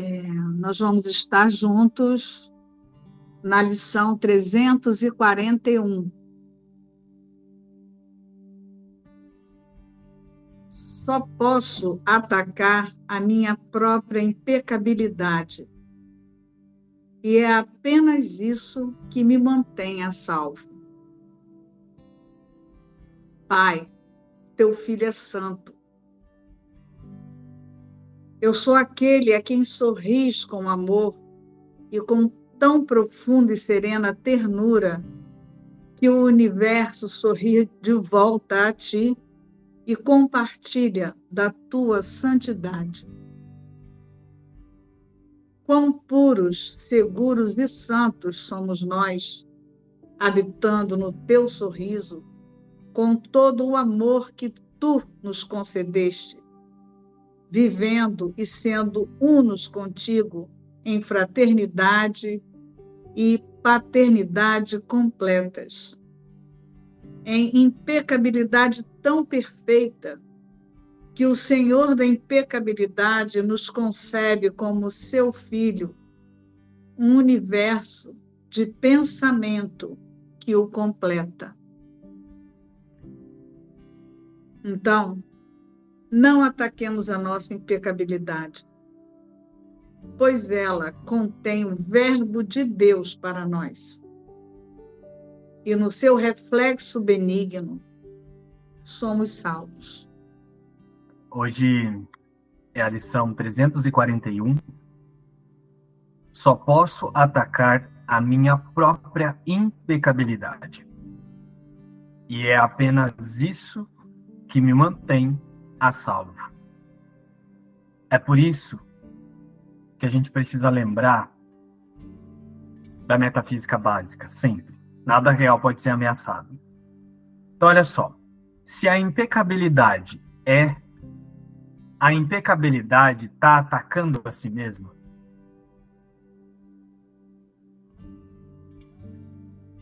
É, nós vamos estar juntos na lição 341. Só posso atacar a minha própria impecabilidade. E é apenas isso que me mantém a salvo. Pai, teu filho é santo. Eu sou aquele a quem sorris com amor e com tão profunda e serena ternura que o universo sorri de volta a ti e compartilha da tua santidade. Quão puros, seguros e santos somos nós, habitando no teu sorriso com todo o amor que tu nos concedeste, vivendo e sendo unos contigo em fraternidade e paternidade completas, em impecabilidade tão perfeita que o Senhor da impecabilidade nos concebe como seu filho, um universo de pensamento que o completa. Então, não ataquemos a nossa impecabilidade, pois ela contém o Verbo de Deus para nós. E no seu reflexo benigno, somos salvos. Hoje é a lição 341. Só posso atacar a minha própria impecabilidade. E é apenas isso que me mantém a salvo. É por isso que a gente precisa lembrar da metafísica básica, sempre. Nada real pode ser ameaçado. Então, olha só. Se a impecabilidade é. A impecabilidade está atacando a si mesma.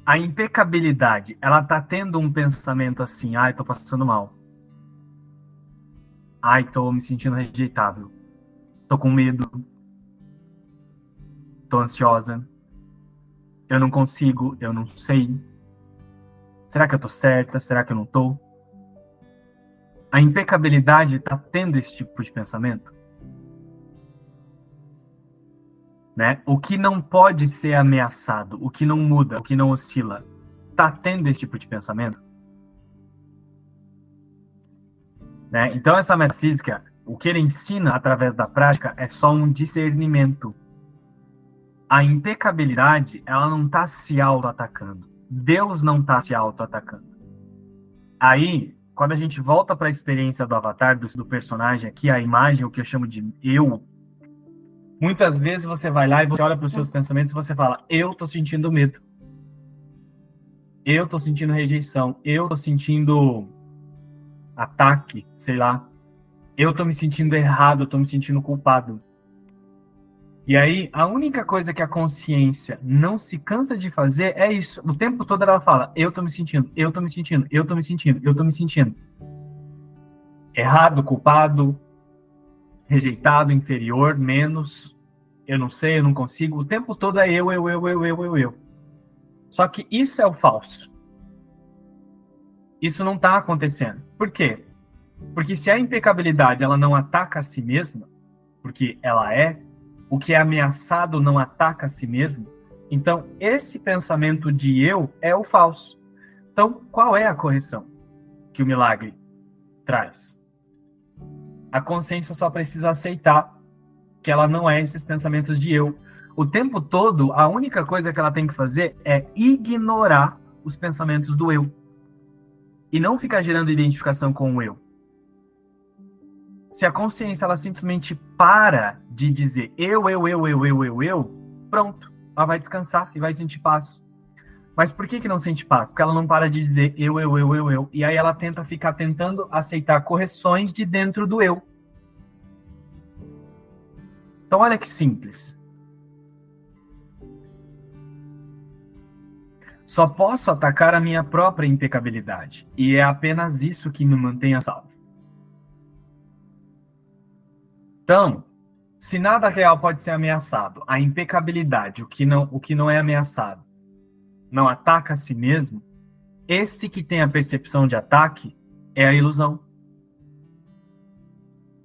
A impecabilidade, ela está tendo um pensamento assim, ai, estou passando mal. Ai, tô me sentindo rejeitável. Tô com medo. Tô ansiosa. Eu não consigo, eu não sei. Será que eu tô certa? Será que eu não tô? A impecabilidade tá tendo esse tipo de pensamento? Né? O que não pode ser ameaçado, o que não muda, o que não oscila, tá tendo esse tipo de pensamento? Né? Então, essa metafísica, o que ele ensina através da prática é só um discernimento. A impecabilidade, ela não está se auto-atacando. Deus não está se auto-atacando. Aí, quando a gente volta para a experiência do avatar, do, do personagem aqui, a imagem, o que eu chamo de eu, muitas vezes você vai lá e você olha para os seus pensamentos e você fala: Eu estou sentindo medo. Eu estou sentindo rejeição. Eu estou sentindo ataque, sei lá. Eu tô me sentindo errado, eu tô me sentindo culpado. E aí, a única coisa que a consciência não se cansa de fazer é isso. O tempo todo ela fala: eu tô me sentindo, eu tô me sentindo, eu tô me sentindo, eu tô me sentindo. Errado, culpado, rejeitado, inferior, menos, eu não sei, eu não consigo. O tempo todo é eu, eu, eu, eu, eu, eu, eu. Só que isso é o falso. Isso não está acontecendo. Por quê? Porque se a impecabilidade ela não ataca a si mesma, porque ela é, o que é ameaçado não ataca a si mesmo, então esse pensamento de eu é o falso. Então, qual é a correção que o milagre traz? A consciência só precisa aceitar que ela não é esses pensamentos de eu. O tempo todo, a única coisa que ela tem que fazer é ignorar os pensamentos do eu e não ficar gerando identificação com o eu. Se a consciência ela simplesmente para de dizer eu, eu, eu, eu, eu, eu, eu, pronto, ela vai descansar e vai sentir paz. Mas por que que não sente paz? Porque ela não para de dizer eu, eu, eu, eu, eu, e aí ela tenta ficar tentando aceitar correções de dentro do eu. Então olha que simples. Só posso atacar a minha própria impecabilidade, e é apenas isso que me mantém a salvo. Então, se nada real pode ser ameaçado, a impecabilidade, o que não, o que não é ameaçado, não ataca a si mesmo, esse que tem a percepção de ataque é a ilusão.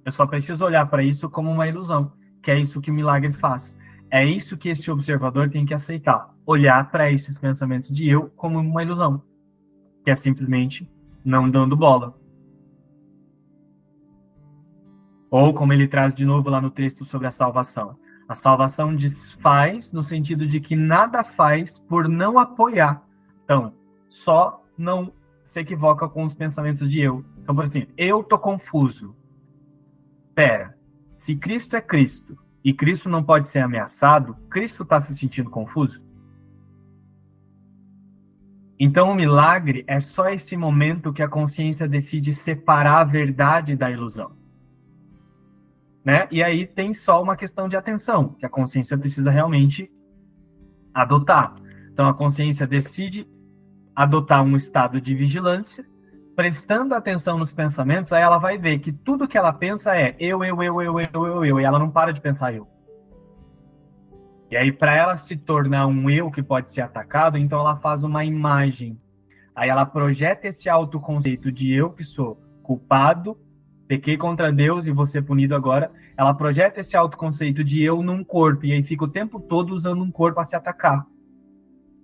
Eu só preciso olhar para isso como uma ilusão, que é isso que o milagre faz. É isso que esse observador tem que aceitar, olhar para esses pensamentos de eu como uma ilusão, que é simplesmente não dando bola. Ou como ele traz de novo lá no texto sobre a salvação. A salvação desfaz no sentido de que nada faz por não apoiar. Então, só não se equivoca com os pensamentos de eu. Então, por assim, eu tô confuso. Pera, se Cristo é Cristo e Cristo não pode ser ameaçado, Cristo está se sentindo confuso? Então, o milagre é só esse momento que a consciência decide separar a verdade da ilusão. Né? E aí tem só uma questão de atenção, que a consciência precisa realmente adotar. Então, a consciência decide adotar um estado de vigilância, prestando atenção nos pensamentos, aí ela vai ver que tudo que ela pensa é eu, eu, eu, eu, eu, eu, eu, e ela não para de pensar eu. E aí, para ela se tornar um eu que pode ser atacado, então ela faz uma imagem. Aí ela projeta esse autoconceito de eu que sou culpado, pequei contra Deus e ser punido agora. Ela projeta esse autoconceito de eu num corpo, e aí fica o tempo todo usando um corpo a se atacar.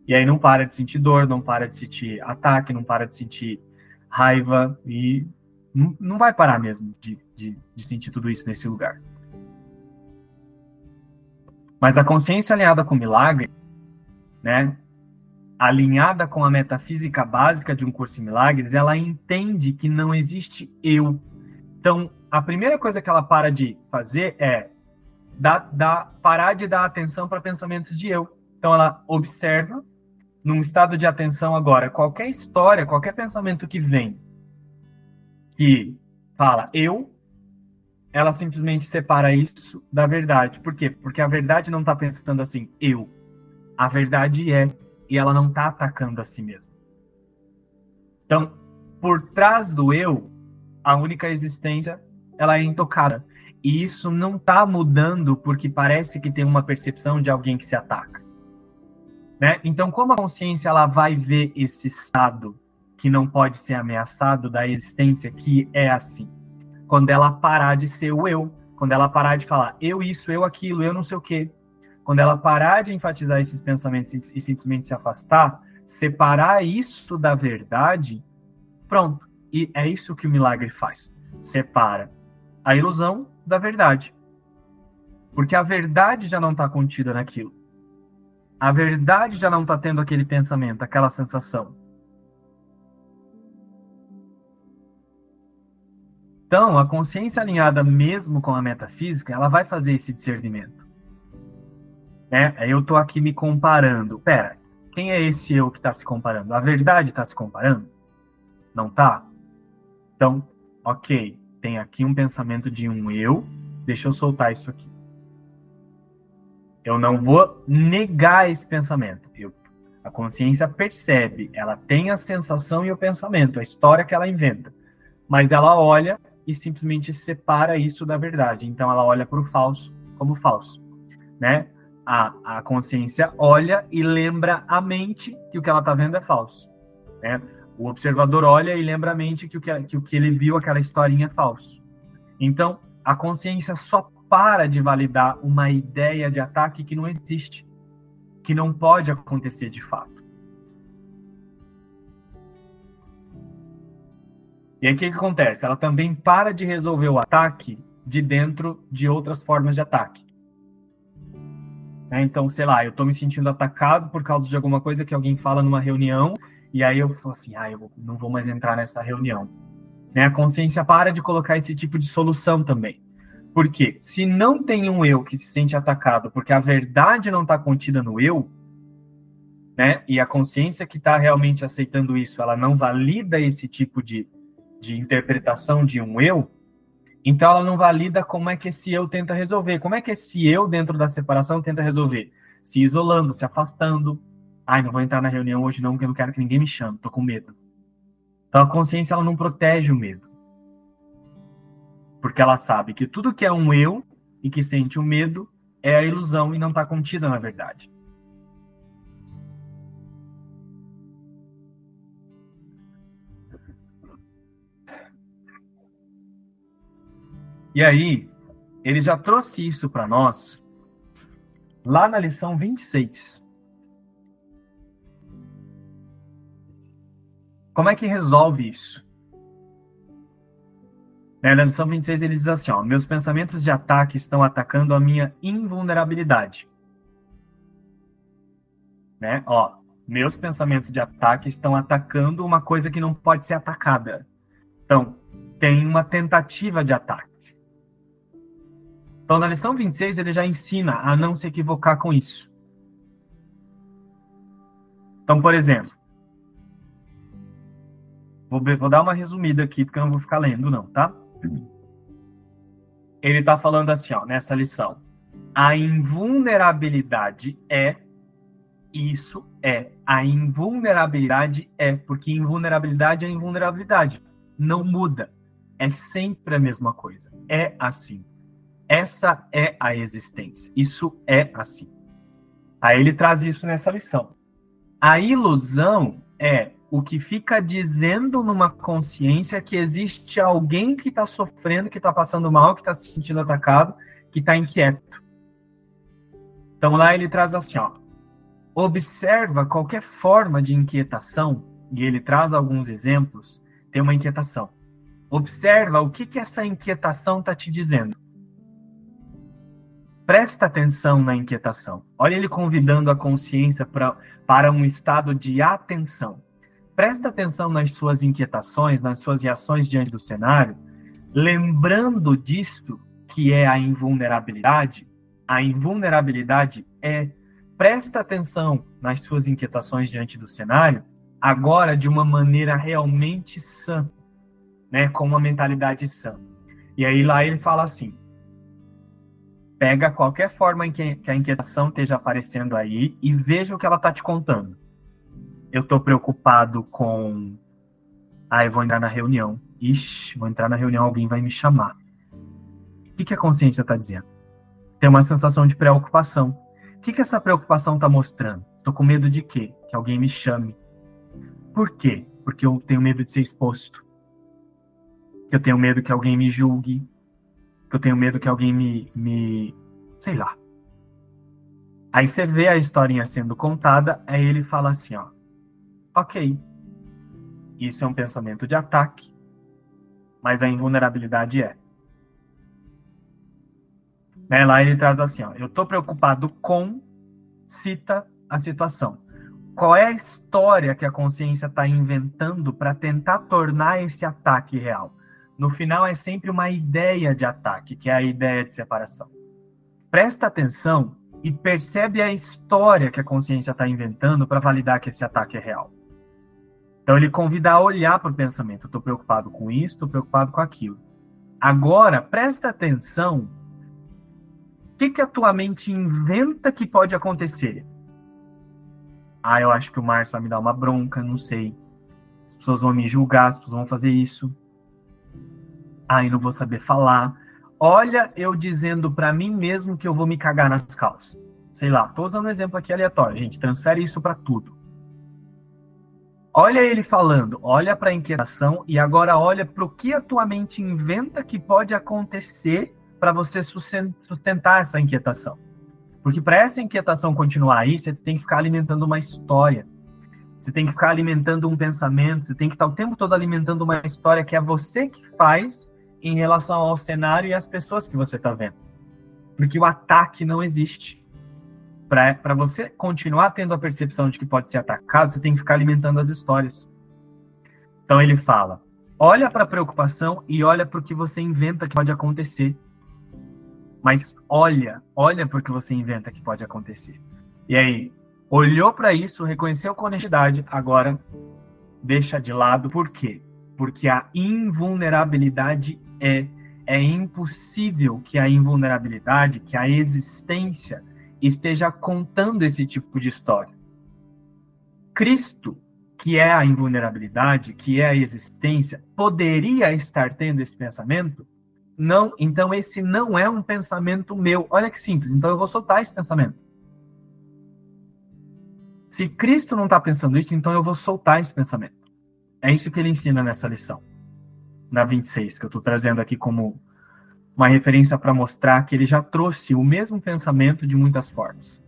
E aí não para de sentir dor, não para de sentir ataque, não para de sentir raiva e não, não vai parar mesmo de, de, de sentir tudo isso nesse lugar. Mas a consciência alinhada com o milagre, né, alinhada com a metafísica básica de um curso em milagres, ela entende que não existe eu. Então, a primeira coisa que ela para de fazer é dar, dar, parar de dar atenção para pensamentos de eu. Então, ela observa num estado de atenção agora, qualquer história, qualquer pensamento que vem que fala eu, ela simplesmente separa isso da verdade. Por quê? Porque a verdade não está pensando assim, eu. A verdade é, e ela não está atacando a si mesma. Então, por trás do eu, a única existência, ela é intocada. E isso não está mudando porque parece que tem uma percepção de alguém que se ataca. Né? Então, como a consciência ela vai ver esse estado que não pode ser ameaçado da existência que é assim? Quando ela parar de ser o eu, quando ela parar de falar eu isso, eu aquilo, eu não sei o quê, quando ela parar de enfatizar esses pensamentos e simplesmente se afastar, separar isso da verdade, pronto. E é isso que o milagre faz. Separa a ilusão da verdade. Porque a verdade já não está contida naquilo. A verdade já não está tendo aquele pensamento, aquela sensação. Então, a consciência alinhada mesmo com a metafísica, ela vai fazer esse discernimento. Né? Eu estou aqui me comparando. Pera, quem é esse eu que está se comparando? A verdade está se comparando? Não está? Então, ok, tem aqui um pensamento de um eu. Deixa eu soltar isso aqui. Eu não vou negar esse pensamento. Eu, a consciência percebe, ela tem a sensação e o pensamento, a história que ela inventa. Mas ela olha e simplesmente separa isso da verdade. Então ela olha para o falso como falso, né? A, a consciência olha e lembra a mente que o que ela está vendo é falso, né? O observador olha e lembra a mente que o que, que o que ele viu, aquela historinha, é falso. Então, a consciência só para de validar uma ideia de ataque que não existe, que não pode acontecer de fato. E aí o que, que acontece? Ela também para de resolver o ataque de dentro de outras formas de ataque. Né? Então, sei lá, eu estou me sentindo atacado por causa de alguma coisa que alguém fala numa reunião, e aí eu falo assim, ah, eu não vou mais entrar nessa reunião. Né? A consciência para de colocar esse tipo de solução também. Porque se não tem um eu que se sente atacado, porque a verdade não está contida no eu, né? E a consciência que está realmente aceitando isso, ela não valida esse tipo de, de interpretação de um eu, então ela não valida como é que esse eu tenta resolver. Como é que esse eu dentro da separação tenta resolver? Se isolando, se afastando. Ai, não vou entrar na reunião hoje não, porque eu não quero que ninguém me chame, tô com medo. Então a consciência ela não protege o medo porque ela sabe que tudo que é um eu e que sente o medo é a ilusão e não está contida na verdade. E aí, ele já trouxe isso para nós lá na lição 26. Como é que resolve isso? Na lição 26 ele diz assim, ó, meus pensamentos de ataque estão atacando a minha invulnerabilidade. Né? Ó, meus pensamentos de ataque estão atacando uma coisa que não pode ser atacada. Então, tem uma tentativa de ataque. Então, na lição 26, ele já ensina a não se equivocar com isso. Então, por exemplo, vou, vou dar uma resumida aqui, porque eu não vou ficar lendo, não, tá? Ele está falando assim, ó, nessa lição. A invulnerabilidade é isso é. A invulnerabilidade é, porque invulnerabilidade é invulnerabilidade. Não muda. É sempre a mesma coisa. É assim. Essa é a existência. Isso é assim. Aí ele traz isso nessa lição. A ilusão é o que fica dizendo numa consciência que existe alguém que está sofrendo, que está passando mal, que está se sentindo atacado, que está inquieto. Então lá ele traz assim, ó, observa qualquer forma de inquietação, e ele traz alguns exemplos, tem uma inquietação. Observa o que, que essa inquietação está te dizendo. Presta atenção na inquietação. Olha ele convidando a consciência pra, para um estado de atenção presta atenção nas suas inquietações, nas suas reações diante do cenário, lembrando disso que é a invulnerabilidade. A invulnerabilidade é presta atenção nas suas inquietações diante do cenário, agora de uma maneira realmente sã, né, com uma mentalidade sã. E aí lá ele fala assim: pega qualquer forma em que a inquietação esteja aparecendo aí e veja o que ela está te contando eu tô preocupado com. Ah, eu vou entrar na reunião. Ixi, vou entrar na reunião, alguém vai me chamar. O que, que a consciência está dizendo? Tem uma sensação de preocupação. O que, que essa preocupação está mostrando? Tô com medo de quê? Que alguém me chame. Por quê? Porque eu tenho medo de ser exposto. Que eu tenho medo que alguém me julgue. Que eu tenho medo que alguém me. me sei lá. Aí você vê a historinha sendo contada, aí ele fala assim, ó. Ok, isso é um pensamento de ataque, mas a invulnerabilidade é. Né, lá ele traz assim, ó, eu estou preocupado com, cita a situação. Qual é a história que a consciência está inventando para tentar tornar esse ataque real? No final é sempre uma ideia de ataque, que é a ideia de separação. Presta atenção e percebe a história que a consciência está inventando para validar que esse ataque é real. Então ele convida a olhar para o pensamento. Estou preocupado com isso, estou preocupado com aquilo. Agora, presta atenção. O que, que a tua mente inventa que pode acontecer? Ah, eu acho que o Márcio vai me dar uma bronca, não sei. As pessoas vão me julgar, as pessoas vão fazer isso. Eu não vou saber falar. Olha, eu dizendo para mim mesmo que eu vou me cagar nas calças. Sei lá, tô usando um exemplo aqui aleatório, gente. Transfere isso para tudo. Olha ele falando, olha para a inquietação e agora olha para o que a tua mente inventa que pode acontecer para você sustentar essa inquietação. Porque para essa inquietação continuar aí, você tem que ficar alimentando uma história. Você tem que ficar alimentando um pensamento, você tem que estar o tempo todo alimentando uma história que é você que faz em relação ao cenário e às pessoas que você está vendo. Porque o ataque não existe para você continuar tendo a percepção de que pode ser atacado, você tem que ficar alimentando as histórias. Então ele fala: olha para a preocupação e olha para o que você inventa que pode acontecer. Mas olha, olha para o que você inventa que pode acontecer. E aí, olhou para isso, reconheceu com honestidade, agora deixa de lado. Por quê? Porque a invulnerabilidade é. É impossível que a invulnerabilidade, que a existência, esteja contando esse tipo de história. Cristo, que é a invulnerabilidade, que é a existência, poderia estar tendo esse pensamento? Não, então esse não é um pensamento meu. Olha que simples. Então eu vou soltar esse pensamento. Se Cristo não está pensando isso, então eu vou soltar esse pensamento. É isso que ele ensina nessa lição, na 26, que eu estou trazendo aqui como uma referência para mostrar que ele já trouxe o mesmo pensamento de muitas formas.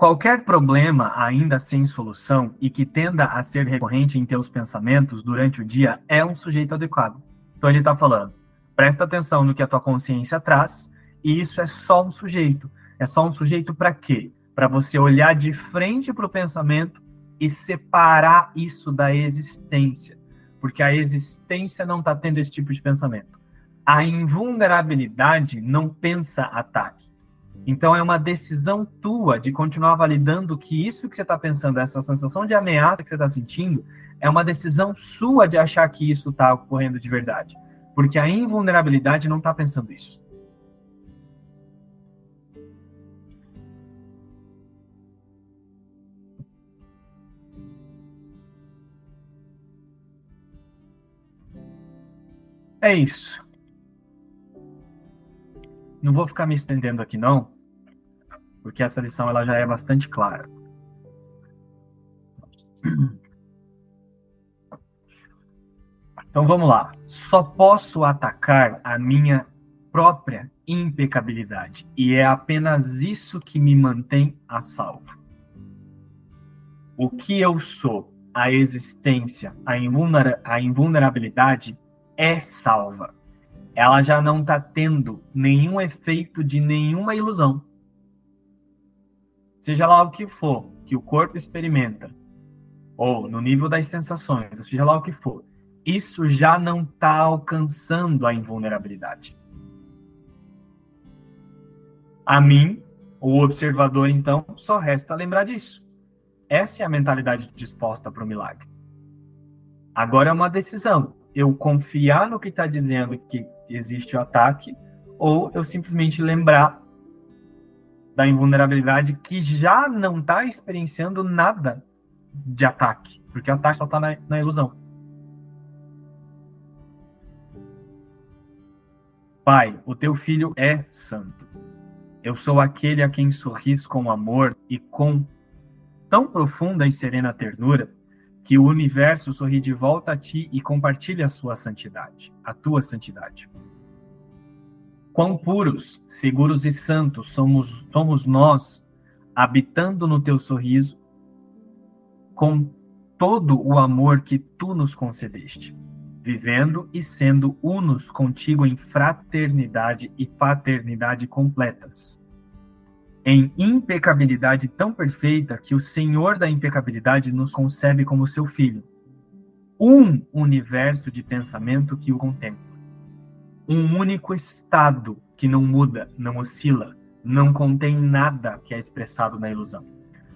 Qualquer problema ainda sem solução e que tenda a ser recorrente em teus pensamentos durante o dia é um sujeito adequado. Então ele está falando, presta atenção no que a tua consciência traz, e isso é só um sujeito. É só um sujeito para quê? Para você olhar de frente para o pensamento e separar isso da existência. Porque a existência não está tendo esse tipo de pensamento. A invulnerabilidade não pensa ataque então é uma decisão tua de continuar validando que isso que você está pensando, essa sensação de ameaça que você está sentindo, é uma decisão sua de achar que isso está ocorrendo de verdade. Porque a invulnerabilidade não está pensando isso. É isso. Não vou ficar me estendendo aqui não, porque essa lição ela já é bastante clara. Então vamos lá. Só posso atacar a minha própria impecabilidade e é apenas isso que me mantém a salvo. O que eu sou, a existência, a, invulnerabilidade é salva ela já não está tendo nenhum efeito de nenhuma ilusão. Seja lá o que for que o corpo experimenta, ou no nível das sensações, seja lá o que for, isso já não está alcançando a invulnerabilidade. A mim, o observador, então, só resta lembrar disso. Essa é a mentalidade disposta para o milagre. Agora é uma decisão. Eu confiar no que está dizendo que existe o ataque, ou eu simplesmente lembrar da invulnerabilidade que já não está experienciando nada de ataque, porque o ataque só está na, na ilusão. Pai, o teu filho é santo. Eu sou aquele a quem sorris com amor e com tão profunda e serena ternura que o universo sorri de volta a ti e compartilha a sua santidade, a tua santidade. Quão puros, seguros e santos somos, somos nós, habitando no teu sorriso, com todo o amor que tu nos concedeste, vivendo e sendo unos contigo em fraternidade e paternidade completas. Em impecabilidade tão perfeita que o Senhor da impecabilidade nos concebe como seu filho. Um universo de pensamento que o contempla um único estado que não muda, não oscila, não contém nada que é expressado na ilusão.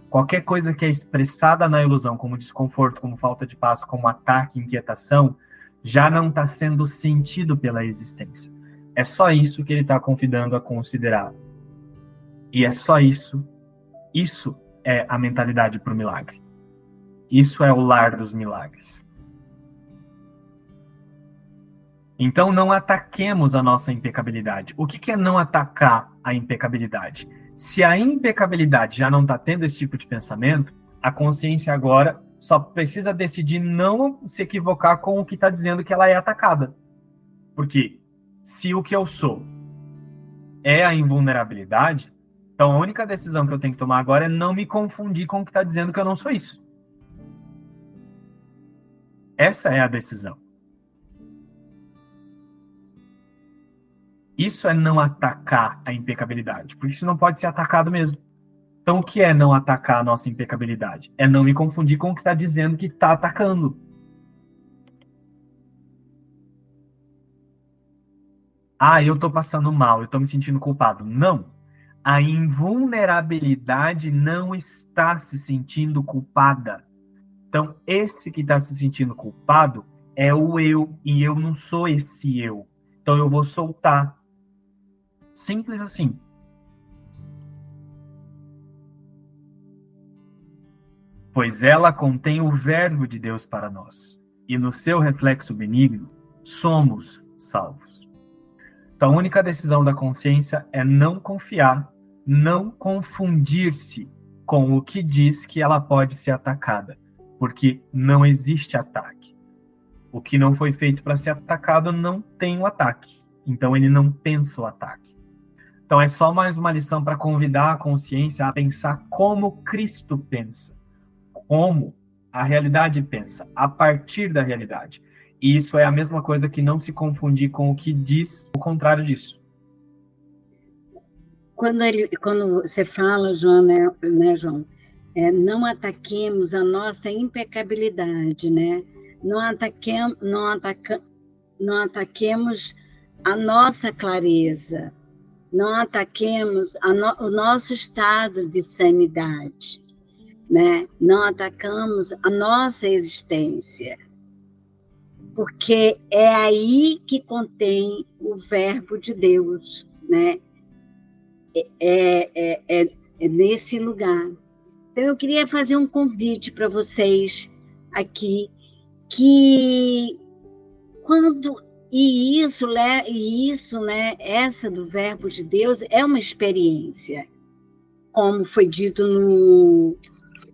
Qualquer coisa que é expressada na ilusão, como desconforto, como falta de paz, como ataque, inquietação, já não está sendo sentido pela existência. É só isso que ele está convidando a considerar. E é só isso. Isso é a mentalidade para o milagre. Isso é o lar dos milagres. Então, não ataquemos a nossa impecabilidade. O que, é não atacar a impecabilidade? Se a impecabilidade já não está tendo esse tipo de pensamento, a consciência agora só precisa decidir não se equivocar com o que está dizendo que ela é atacada. Porque se o que eu sou é a invulnerabilidade, então a única decisão que eu tenho que tomar agora é não me confundir com o que está dizendo que eu não sou isso. Essa é a decisão. Isso é não atacar a impecabilidade, porque isso não pode ser atacado mesmo. Então, o que é não atacar a nossa impecabilidade? É não me confundir com o que está dizendo que está atacando. Ah, eu estou passando mal, eu estou me sentindo culpado. Não a invulnerabilidade não está se sentindo culpada. Então, esse que está se sentindo culpado é o eu, e eu não sou esse eu. Então, eu vou soltar. Simples assim. Pois ela contém o Verbo de Deus para nós, e no seu reflexo benigno, somos salvos. Então, a única decisão da consciência é não confiar não confundir-se com o que diz que ela pode ser atacada, porque não existe ataque. O que não foi feito para ser atacado não tem o ataque, então ele não pensa o ataque. Então é só mais uma lição para convidar a consciência a pensar como Cristo pensa, como a realidade pensa, a partir da realidade. E isso é a mesma coisa que não se confundir com o que diz o contrário disso. Quando, ele, quando você fala, João, né, né João, é, não ataquemos a nossa impecabilidade, né? Não, ataquemos, não, ataca, não ataquemos a nossa clareza, não ataquemos no, o nosso estado de sanidade, né? Não atacamos a nossa existência, porque é aí que contém o verbo de Deus, né? É, é, é, é nesse lugar. Então eu queria fazer um convite para vocês aqui que quando e isso, e isso, né, essa do verbo de Deus é uma experiência, como foi dito no,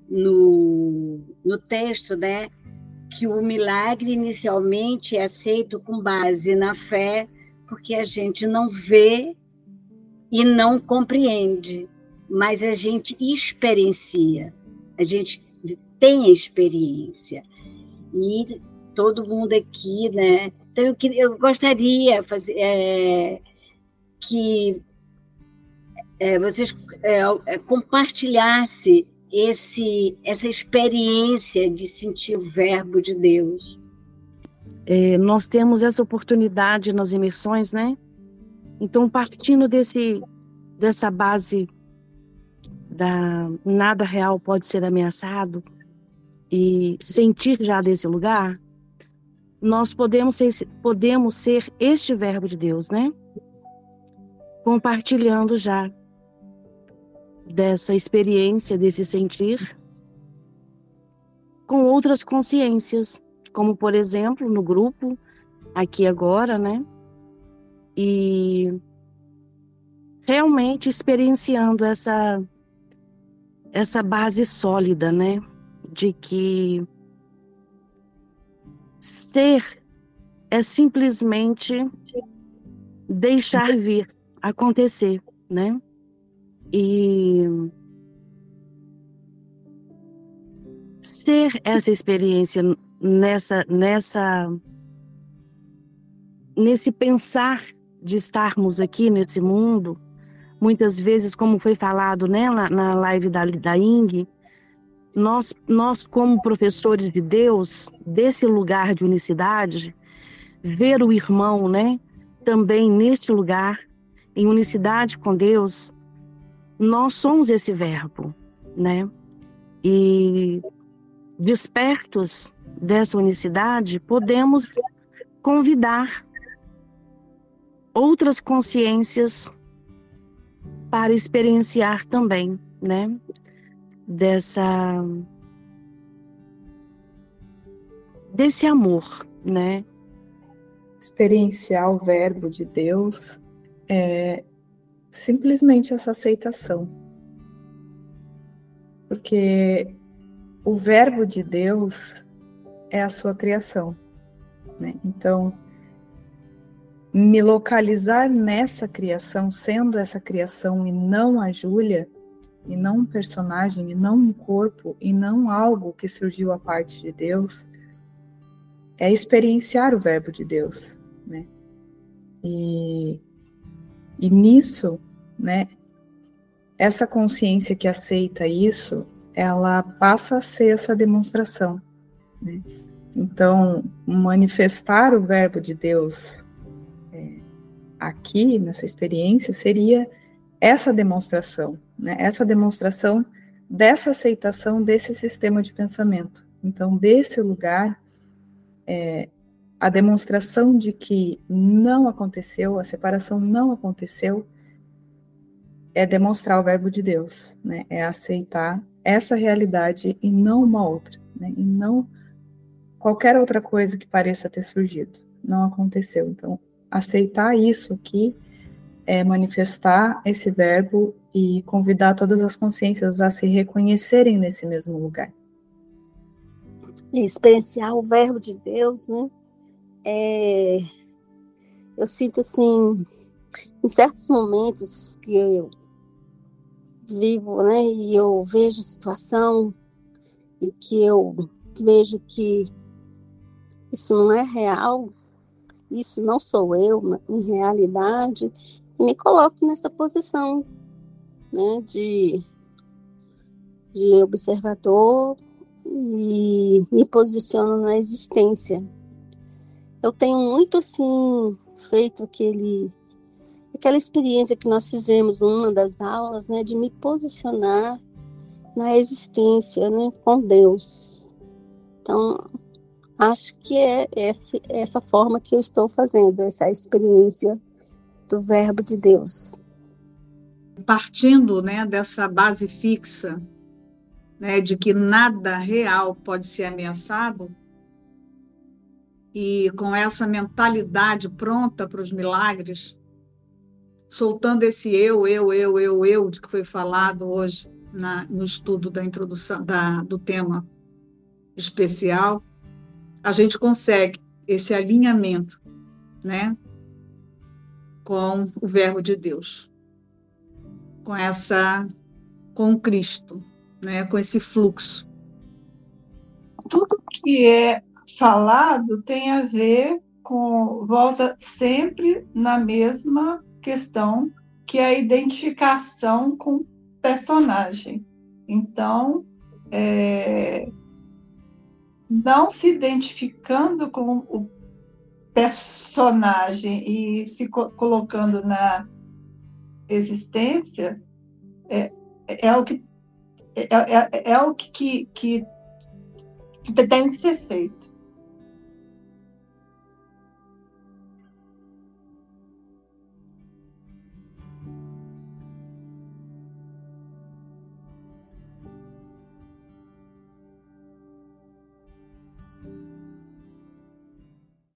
no, no texto, né, que o milagre inicialmente é aceito com base na fé, porque a gente não vê e não compreende, mas a gente experiencia, a gente tem experiência. E todo mundo aqui, né, então, eu, eu gostaria fazer, é, que é, vocês é, é compartilhassem esse, essa experiência de sentir o verbo de Deus. É, nós temos essa oportunidade nas imersões, né? Então, partindo desse, dessa base da nada real pode ser ameaçado e sentir já desse lugar, nós podemos ser, podemos ser este verbo de Deus, né? Compartilhando já dessa experiência, desse sentir, com outras consciências, como por exemplo no grupo, aqui agora, né? E realmente experienciando essa essa base sólida, né? De que Ser é simplesmente deixar vir, acontecer, né? E ser essa experiência nessa nessa nesse pensar de estarmos aqui nesse mundo, muitas vezes, como foi falado né, na, na live da, da Ing, nós, nós como professores de Deus, desse lugar de unicidade, ver o irmão, né, também neste lugar, em unicidade com Deus, nós somos esse verbo, né? E despertos dessa unicidade, podemos convidar outras consciências para experienciar também, né? dessa desse amor, né? Experienciar o verbo de Deus é simplesmente essa aceitação. Porque o verbo de Deus é a sua criação, né? Então, me localizar nessa criação, sendo essa criação e não a Júlia, e não um personagem, e não um corpo, e não algo que surgiu a parte de Deus, é experienciar o Verbo de Deus, né? E, e nisso, né, essa consciência que aceita isso, ela passa a ser essa demonstração. Né? Então, manifestar o Verbo de Deus aqui, nessa experiência, seria essa demonstração, né? essa demonstração dessa aceitação desse sistema de pensamento. Então, desse lugar, é, a demonstração de que não aconteceu, a separação não aconteceu, é demonstrar o verbo de Deus, né? é aceitar essa realidade e não uma outra, né? E não qualquer outra coisa que pareça ter surgido. Não aconteceu. Então, aceitar isso aqui é manifestar esse verbo e convidar todas as consciências a se reconhecerem nesse mesmo lugar. Experienciar o verbo de Deus, né? É... Eu sinto assim, em certos momentos que eu vivo, né, e eu vejo situação e que eu vejo que isso não é real, isso não sou eu, em realidade, me coloco nessa posição né, de, de observador e me posiciono na existência. Eu tenho muito assim feito aquele aquela experiência que nós fizemos numa das aulas, né, de me posicionar na existência, né, com Deus. Então, acho que é esse, essa forma que eu estou fazendo, essa experiência do Verbo de Deus. Partindo, né, dessa base fixa, né, de que nada real pode ser ameaçado, e com essa mentalidade pronta para os milagres, soltando esse eu, eu, eu, eu, eu, de que foi falado hoje na, no estudo da introdução da, do tema especial, a gente consegue esse alinhamento, né, com o Verbo de Deus, com essa, com Cristo, né, com esse fluxo. Tudo que é falado tem a ver com volta sempre na mesma questão que é a identificação com o personagem. Então, é, não se identificando com o personagem e se co colocando na existência é, é o que é, é, é o que, que, que tem que ser feito.